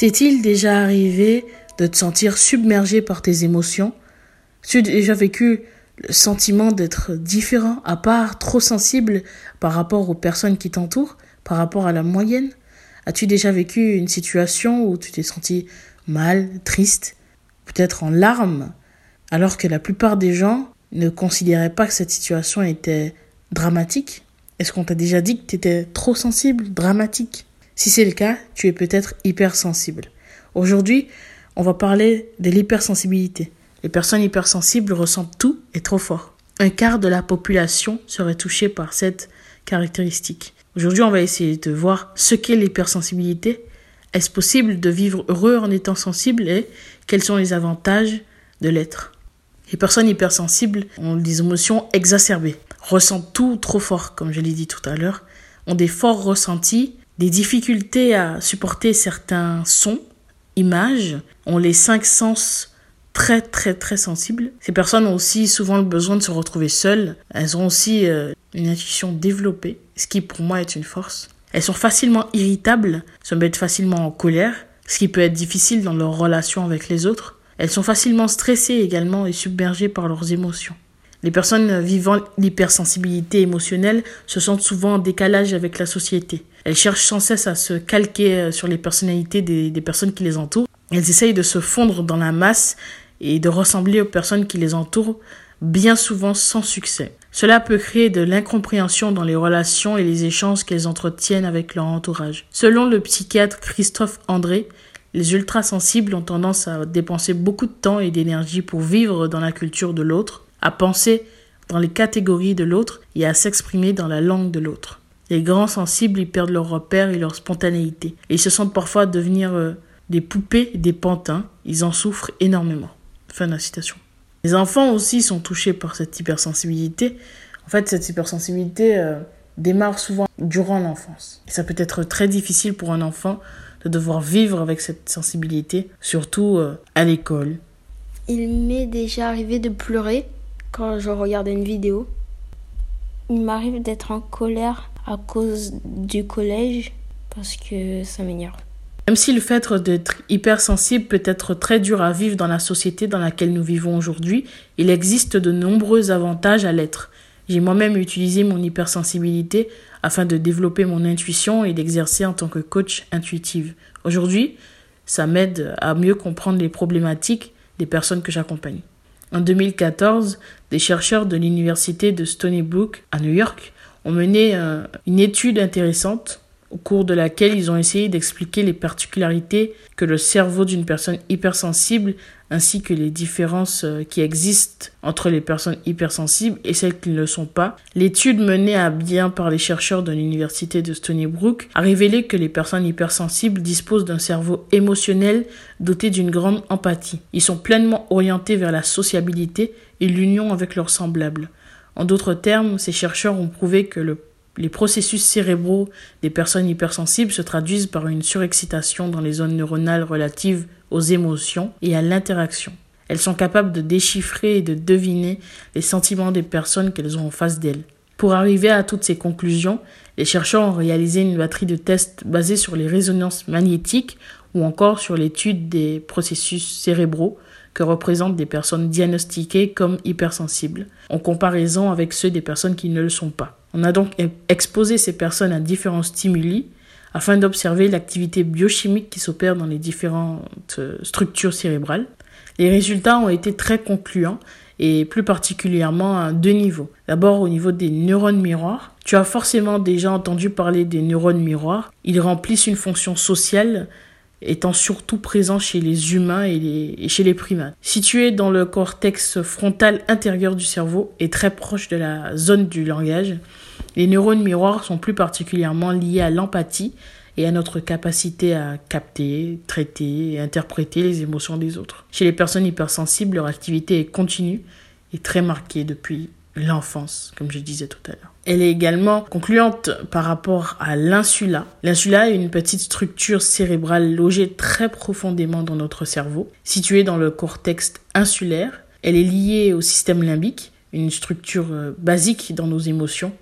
T'est-il déjà arrivé de te sentir submergé par tes émotions? Tu as déjà vécu le sentiment d'être différent, à part, trop sensible par rapport aux personnes qui t'entourent, par rapport à la moyenne? As-tu déjà vécu une situation où tu t'es senti mal, triste, peut-être en larmes, alors que la plupart des gens ne considéraient pas que cette situation était dramatique? Est-ce qu'on t'a déjà dit que tu étais trop sensible, dramatique? Si c'est le cas, tu es peut-être hypersensible. Aujourd'hui, on va parler de l'hypersensibilité. Les personnes hypersensibles ressentent tout et trop fort. Un quart de la population serait touché par cette caractéristique. Aujourd'hui, on va essayer de voir ce qu'est l'hypersensibilité. Est-ce possible de vivre heureux en étant sensible et quels sont les avantages de l'être? Les personnes hypersensibles ont des émotions exacerbées, ressentent tout trop fort, comme je l'ai dit tout à l'heure, ont des forts ressentis des difficultés à supporter certains sons, images, ont les cinq sens très très très sensibles. Ces personnes ont aussi souvent le besoin de se retrouver seules. Elles ont aussi euh, une intuition développée, ce qui pour moi est une force. Elles sont facilement irritables, se mettent facilement en colère, ce qui peut être difficile dans leur relation avec les autres. Elles sont facilement stressées également et submergées par leurs émotions. Les personnes vivant l'hypersensibilité émotionnelle se sentent souvent en décalage avec la société. Elles cherchent sans cesse à se calquer euh, sur les personnalités des, des personnes qui les entourent. Elles essayent de se fondre dans la masse et de ressembler aux personnes qui les entourent, bien souvent sans succès. Cela peut créer de l'incompréhension dans les relations et les échanges qu'elles entretiennent avec leur entourage. Selon le psychiatre Christophe André, les ultrasensibles ont tendance à dépenser beaucoup de temps et d'énergie pour vivre dans la culture de l'autre, à penser dans les catégories de l'autre et à s'exprimer dans la langue de l'autre. Les grands sensibles y perdent leur repère et leur spontanéité. Ils se sentent parfois devenir euh, des poupées, des pantins. Ils en souffrent énormément. Fin de la citation. Les enfants aussi sont touchés par cette hypersensibilité. En fait, cette hypersensibilité euh, démarre souvent durant l'enfance. Et ça peut être très difficile pour un enfant de devoir vivre avec cette sensibilité, surtout euh, à l'école. Il m'est déjà arrivé de pleurer quand je regardais une vidéo. Il m'arrive d'être en colère à cause du collège parce que ça m'énerve. Même si le fait d'être hypersensible peut être très dur à vivre dans la société dans laquelle nous vivons aujourd'hui, il existe de nombreux avantages à l'être. J'ai moi-même utilisé mon hypersensibilité afin de développer mon intuition et d'exercer en tant que coach intuitive. Aujourd'hui, ça m'aide à mieux comprendre les problématiques des personnes que j'accompagne. En 2014, des chercheurs de l'université de Stony Brook à New York ont mené une étude intéressante au cours de laquelle ils ont essayé d'expliquer les particularités que le cerveau d'une personne hypersensible ainsi que les différences euh, qui existent entre les personnes hypersensibles et celles qui ne le sont pas. L'étude menée à bien par les chercheurs de l'université de Stony Brook a révélé que les personnes hypersensibles disposent d'un cerveau émotionnel doté d'une grande empathie. Ils sont pleinement orientés vers la sociabilité et l'union avec leurs semblables. En d'autres termes, ces chercheurs ont prouvé que les processus cérébraux des personnes hypersensibles se traduisent par une surexcitation dans les zones neuronales relatives aux émotions et à l'interaction. Elles sont capables de déchiffrer et de deviner les sentiments des personnes qu'elles ont en face d'elles. Pour arriver à toutes ces conclusions, les chercheurs ont réalisé une batterie de tests basés sur les résonances magnétiques ou encore sur l'étude des processus cérébraux que représentent des personnes diagnostiquées comme hypersensibles, en comparaison avec ceux des personnes qui ne le sont pas. On a donc exposé ces personnes à différents stimuli afin d'observer l'activité biochimique qui s'opère dans les différentes euh, structures cérébrales. Les résultats ont été très concluants et plus particulièrement à deux niveaux. D'abord au niveau des neurones miroirs. Tu as forcément déjà entendu parler des neurones miroirs. Ils remplissent une fonction sociale étant surtout présents chez les humains et, chez les primates. Situé dans le cortex frontal intérieur du cerveau et très proche de la zone du langage, les neurones miroirs sont plus particulièrement liés à l'empathie et à notre capacité à capter, traiter et interpréter les émotions des autres. Chez les personnes hypersensibles, leur activité est continue et très marquée depuis l'enfance, comme je disais tout à l'heure. Elle est également concluante par rapport à l'insula. L'insula est une petite structure cérébrale logée très profondément dans notre cerveau, située dans le cortex insulaire. Elle est liée au système limbique, une structure euh, basique dans nos émotions,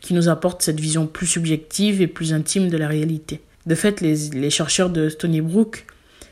qui nous apporte cette vision plus subjective et plus intime de la réalité. De fait, les, les chercheurs de Stony Brook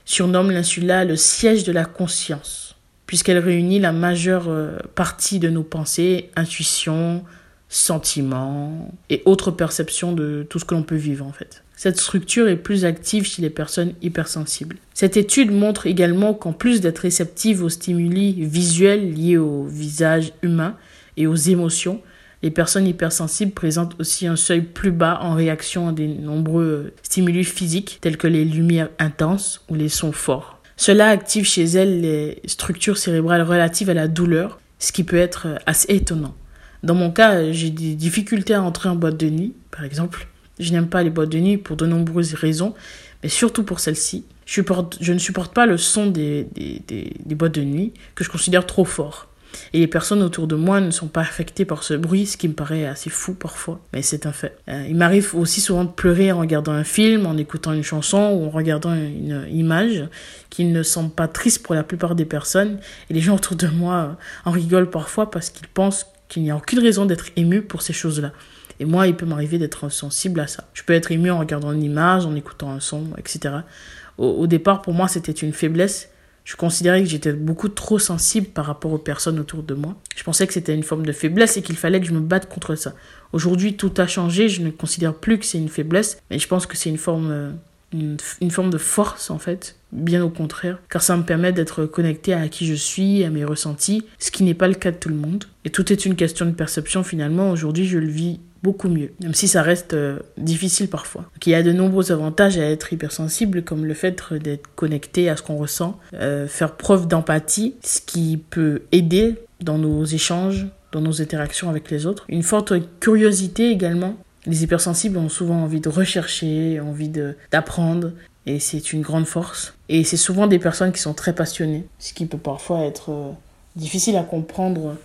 surnomment l'insula le siège de la conscience, puisqu'elle réunit la majeure euh, partie de nos pensées, intuitions, sentiments et autres perceptions de tout ce que l'on peut vivre en fait. Cette structure est plus active chez les personnes hypersensibles. Cette étude montre également qu'en plus d'être réceptive aux stimuli visuels liés au visage humain et aux émotions, les personnes hypersensibles présentent aussi un seuil plus bas en réaction à des nombreux stimuli physiques tels que les lumières intenses ou les sons forts. Cela active chez elles les structures cérébrales relatives à la douleur, ce qui peut être assez étonnant. Dans mon cas, j'ai des difficultés à entrer en boîte de nuit, par exemple. Je n'aime pas les boîtes de nuit pour de nombreuses raisons, mais surtout pour celle-ci. Je, je, ne supporte pas le son des, des, des, boîtes de nuit que je considère trop fort. Et les personnes autour de moi ne sont pas affectées par ce bruit, ce qui me paraît assez fou parfois, mais c'est un fait. Euh, il m'arrive aussi souvent de pleurer en regardant un film, en écoutant une chanson ou en regardant une image qui ne semble pas triste pour la plupart des personnes. Et les gens autour de moi en rigolent parfois parce qu'ils pensent qu'il n'y a aucune raison d'être ému pour ces choses-là. Et moi, il peut m'arriver d'être sensible à ça. Je peux être ému en regardant une image, en écoutant un son, etc. Au, au départ, pour moi, c'était une faiblesse je considérais que j'étais beaucoup trop sensible par rapport aux personnes autour de moi. Je pensais que c'était une forme de faiblesse et qu'il fallait que je me batte contre ça. Aujourd'hui, tout a changé. Je ne considère plus que c'est une faiblesse, mais je pense que c'est une forme, euh, une, forme de force en fait. Bien au contraire, car ça me permet d'être connecté à qui je suis, à mes ressentis, ce qui n'est pas le cas de tout le monde. Et tout est une question de perception finalement. Aujourd'hui, je le vis beaucoup mieux, même si ça reste euh, difficile parfois. Il y a de nombreux avantages à être hypersensible, comme le fait d'être connecté à ce qu'on ressent, euh, faire preuve d'empathie, ce qui peut aider dans nos échanges, dans nos interactions avec les autres. Une forte curiosité également. Les hypersensibles ont souvent envie de rechercher, envie d'apprendre, et c'est une grande force. Et c'est souvent des personnes qui sont très passionnées, ce qui peut parfois être euh, difficile à comprendre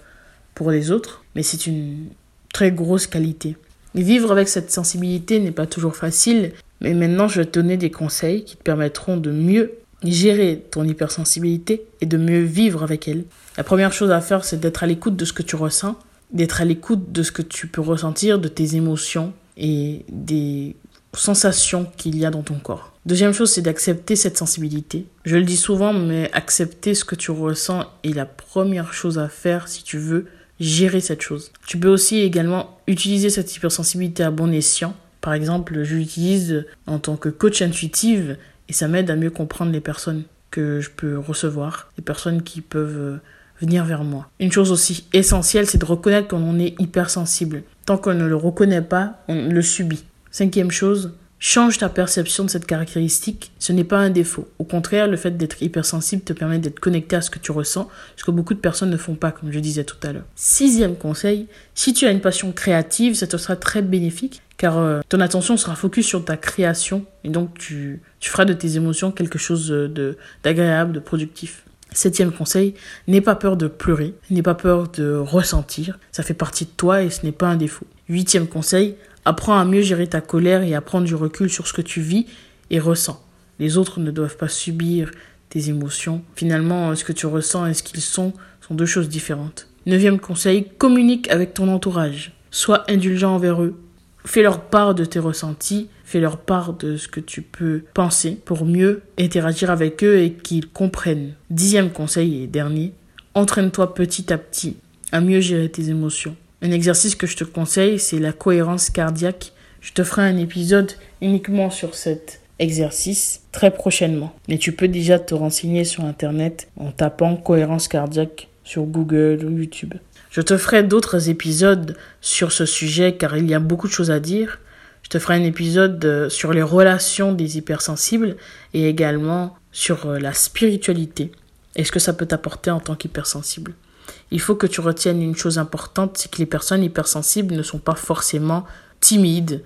pour les autres, mais c'est une très grosse qualité. vivre avec cette sensibilité n'est pas toujours facile, mais maintenant je vais te donner des conseils qui te permettront de mieux gérer ton hypersensibilité et de mieux vivre avec elle. La première chose à faire, c'est d'être à l'écoute de ce que tu ressens, d'être à l'écoute de ce que tu peux ressentir, de tes émotions et des sensations qu'il y a dans ton corps. Deuxième chose, c'est d'accepter cette sensibilité. Je le dis souvent, mais accepter ce que tu ressens est la première chose à faire si tu veux gérer cette chose. Tu peux aussi également utiliser cette hypersensibilité à bon escient. Par exemple, je l'utilise en tant que coach intuitive et ça m'aide à mieux comprendre les personnes que je peux recevoir, les personnes qui peuvent euh, venir vers moi. Une chose aussi essentielle, c'est de reconnaître qu'on est hypersensible. Tant qu'on ne le reconnaît pas, on le subit. Cinquième chose, Change ta perception de cette caractéristique, ce n'est pas un défaut. Au contraire, le fait d'être hypersensible te permet d'être connecté à ce que tu ressens, ce que beaucoup de personnes ne font pas, comme je disais tout à l'heure. Sixième conseil, si tu as une passion créative, ça te sera très bénéfique, car euh, ton attention sera focus sur ta création, et donc tu, feras de tes émotions quelque chose d'agréable, de productif. Septième conseil, n'aie pas peur de pleurer, n'aie pas peur de ressentir, ça fait partie de toi et ce n'est pas un défaut. Huitième conseil, Apprends à mieux gérer ta colère et à prendre du recul sur ce que tu vis et ressens. Les autres ne doivent pas subir tes émotions. Finalement, ce que tu ressens et ce qu'ils sont sont deux choses différentes. Neuvième conseil, communique avec ton entourage. Sois indulgent envers eux. Fais leur part de tes ressentis, fais leur part de ce que tu peux penser pour mieux interagir avec eux et qu'ils comprennent. Dixième conseil et dernier, entraîne-toi petit à petit à mieux gérer tes émotions. Un exercice que je te conseille, c'est la cohérence cardiaque. Je te ferai un épisode uniquement sur cet exercice très prochainement. Mais tu peux déjà te renseigner sur Internet en tapant cohérence cardiaque sur Google ou YouTube. Je te ferai d'autres épisodes sur ce sujet car il y a beaucoup de choses à dire. Je te ferai un épisode euh, sur les relations des hypersensibles et également sur euh, la spiritualité et ce que ça peut t'apporter en tant qu'hypersensible? Il faut que tu retiennes une chose importante, c'est que les personnes hypersensibles ne sont pas forcément timides.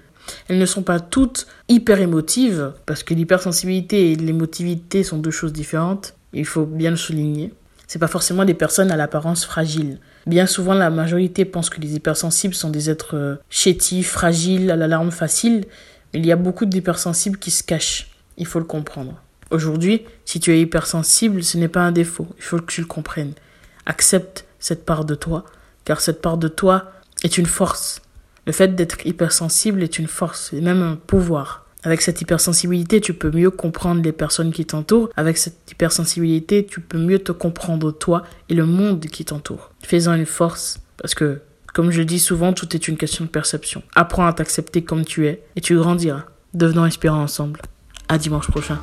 Elles ne sont pas toutes hyper émotives, parce que l'hypersensibilité et l'émotivité sont deux choses différentes. Il faut bien le souligner. C'est pas forcément des personnes à l'apparence fragile. Bien souvent, la majorité pense que les hypersensibles sont des êtres euh, chétifs, fragiles, à l'alarme facile. Mais il y a beaucoup d'hypersensibles qui se cachent. Il faut le comprendre. Aujourd'hui, si tu es hypersensible, ce n'est pas un défaut. Il faut que tu le comprennes. Accepte cette part de toi, car cette part de toi est une force. Le fait d'être hypersensible est une force, et même un pouvoir. Avec cette hypersensibilité, tu peux mieux comprendre les personnes qui t'entourent. Avec cette hypersensibilité, tu peux mieux te comprendre toi et le monde qui t'entoure. Fais-en une force, parce que, comme je dis souvent, tout est une question de perception. Apprends à t'accepter comme tu es, et tu grandiras. Devenons inspirants ensemble. À dimanche prochain.